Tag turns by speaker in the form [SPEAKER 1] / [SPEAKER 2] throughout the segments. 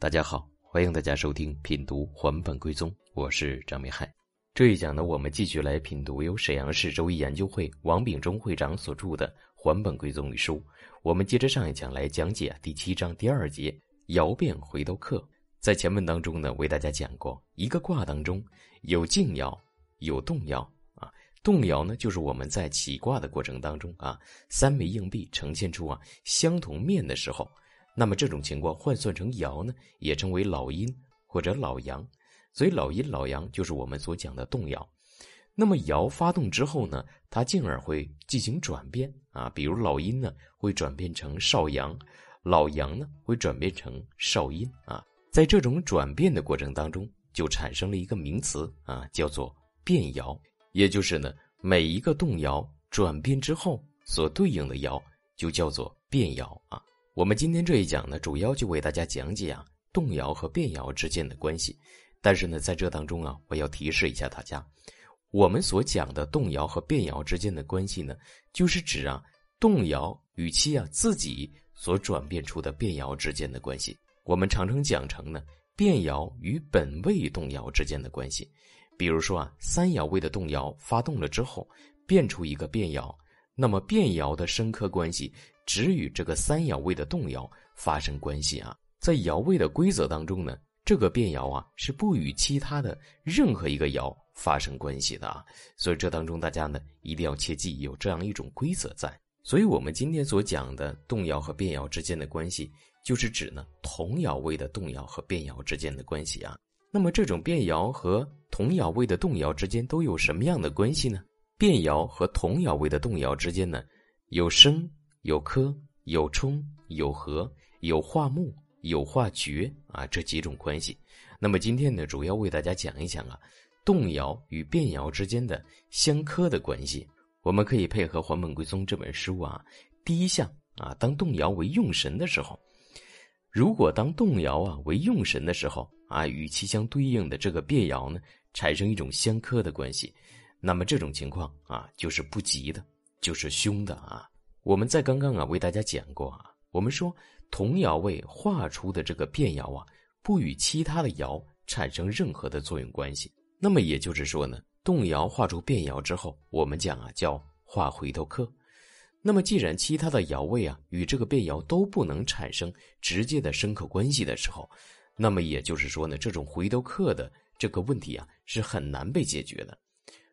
[SPEAKER 1] 大家好，欢迎大家收听品读《还本归宗》，我是张明海。这一讲呢，我们继续来品读由沈阳市周易研究会王秉忠会长所著的《还本归宗》一书。我们接着上一讲来讲解第七章第二节“爻变回头客”。在前文当中呢，为大家讲过，一个卦当中有静爻，有动爻啊。动爻呢，就是我们在起卦的过程当中啊，三枚硬币呈现出啊相同面的时候，那么这种情况换算成爻呢，也称为老阴或者老阳。所以老阴老阳就是我们所讲的动摇。那么爻发动之后呢，它进而会进行转变啊，比如老阴呢会转变成少阳，老阳呢会转变成少阴啊。在这种转变的过程当中，就产生了一个名词啊，叫做变爻。也就是呢，每一个动摇转变之后所对应的爻就叫做变爻啊。我们今天这一讲呢，主要就为大家讲解啊动摇和变爻之间的关系。但是呢，在这当中啊，我要提示一下大家，我们所讲的动摇和变爻之间的关系呢，就是指啊动摇与其啊自己所转变出的变爻之间的关系。我们常常讲成呢变爻与本位动摇之间的关系。比如说啊，三爻位的动摇发动了之后，变出一个变爻，那么变爻的生克关系只与这个三爻位的动摇发生关系啊。在爻位的规则当中呢。这个变爻啊，是不与其他的任何一个爻发生关系的啊，所以这当中大家呢一定要切记有这样一种规则在。所以我们今天所讲的动摇和变爻之间的关系，就是指呢同爻位的动摇和变爻之间的关系啊。那么这种变爻和同爻位的动摇之间都有什么样的关系呢？变爻和同爻位的动摇之间呢，有生、有克、有冲、有合、有化木。有化绝啊，这几种关系。那么今天呢，主要为大家讲一讲啊，动摇与变爻之间的相克的关系。我们可以配合《还本归宗》这本书啊，第一项啊，当动摇为用神的时候，如果当动摇啊为用神的时候啊，与其相对应的这个变爻呢，产生一种相克的关系，那么这种情况啊，就是不吉的，就是凶的啊。我们在刚刚啊为大家讲过啊，我们说。同爻位画出的这个变爻啊，不与其他的爻产生任何的作用关系。那么也就是说呢，动摇画出变爻之后，我们讲啊叫画回头客。那么既然其他的爻位啊与这个变爻都不能产生直接的深刻关系的时候，那么也就是说呢，这种回头客的这个问题啊是很难被解决的。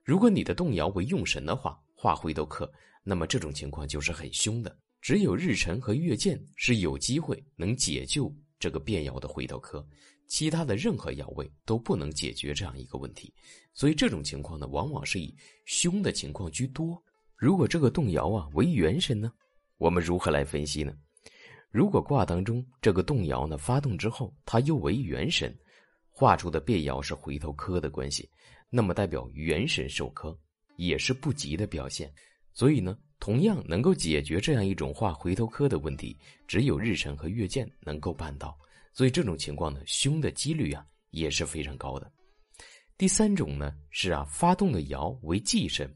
[SPEAKER 1] 如果你的动摇为用神的话，画回头客，那么这种情况就是很凶的。只有日辰和月见是有机会能解救这个变爻的回头客，其他的任何爻位都不能解决这样一个问题。所以这种情况呢，往往是以凶的情况居多。如果这个动摇啊为元神呢，我们如何来分析呢？如果卦当中这个动摇呢发动之后，它又为元神，画出的变爻是回头客的关系，那么代表元神受克，也是不吉的表现。所以呢。同样能够解决这样一种画回头科的问题，只有日辰和月见能够办到。所以这种情况呢，凶的几率啊也是非常高的。第三种呢是啊，发动的爻为忌神。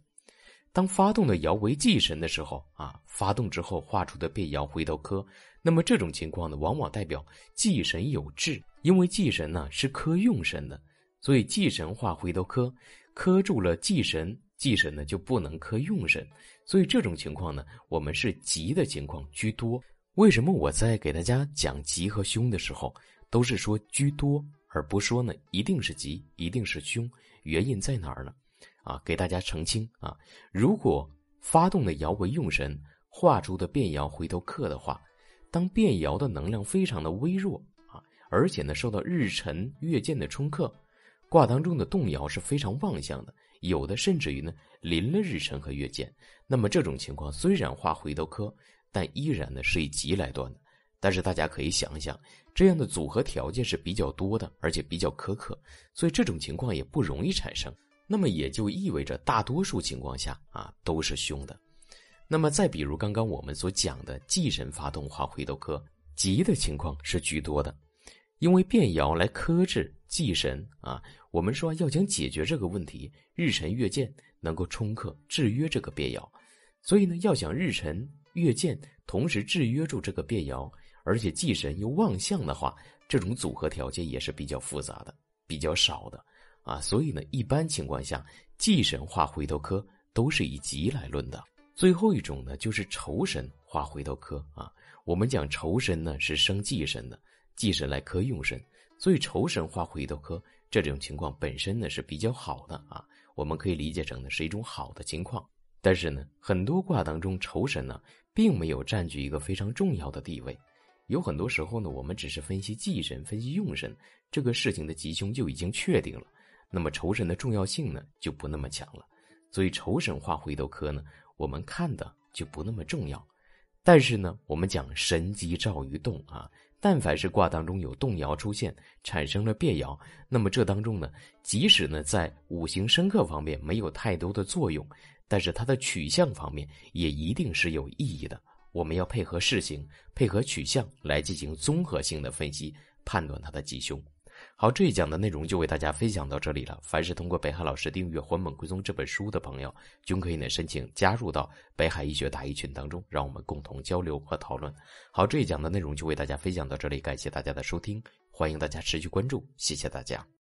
[SPEAKER 1] 当发动的爻为忌神的时候啊，发动之后画出的变爻回头科，那么这种情况呢，往往代表忌神有志，因为忌神呢是科用神的，所以忌神化回头客，磕住了忌神。忌神呢就不能克用神，所以这种情况呢，我们是吉的情况居多。为什么我在给大家讲吉和凶的时候，都是说居多，而不说呢一定是吉，一定是凶？原因在哪儿呢？啊，给大家澄清啊，如果发动的爻为用神，画出的变爻回头客的话，当变爻的能量非常的微弱啊，而且呢受到日辰月见的冲克，卦当中的动爻是非常旺相的。有的甚至于呢，临了日辰和月见，那么这种情况虽然画回头科，但依然呢是以吉来断的。但是大家可以想一想，这样的组合条件是比较多的，而且比较苛刻，所以这种情况也不容易产生。那么也就意味着大多数情况下啊都是凶的。那么再比如刚刚我们所讲的忌神发动画回头科，吉的情况是居多的，因为变爻来克制忌神啊。我们说要想解决这个问题，日辰月见能够冲克制约这个变爻，所以呢，要想日辰月见同时制约住这个变爻，而且忌神又旺相的话，这种组合条件也是比较复杂的，比较少的啊。所以呢，一般情况下，忌神化回头科都是以吉来论的。最后一种呢，就是仇神化回头科啊。我们讲仇神呢是生忌神的，忌神来克用神，所以仇神化回头科这种情况本身呢是比较好的啊。我们可以理解成呢是一种好的情况。但是呢，很多卦当中仇神呢并没有占据一个非常重要的地位。有很多时候呢，我们只是分析忌神、分析用神，这个事情的吉凶就已经确定了，那么仇神的重要性呢就不那么强了。所以仇神化回头科呢。我们看的就不那么重要，但是呢，我们讲神机照于动啊，但凡是卦当中有动摇出现，产生了变爻，那么这当中呢，即使呢在五行生克方面没有太多的作用，但是它的取向方面也一定是有意义的。我们要配合事情，配合取向来进行综合性的分析，判断它的吉凶。好，这一讲的内容就为大家分享到这里了。凡是通过北海老师订阅《还本归宗》这本书的朋友，均可以呢申请加入到北海医学答疑群当中，让我们共同交流和讨论。好，这一讲的内容就为大家分享到这里，感谢大家的收听，欢迎大家持续关注，谢谢大家。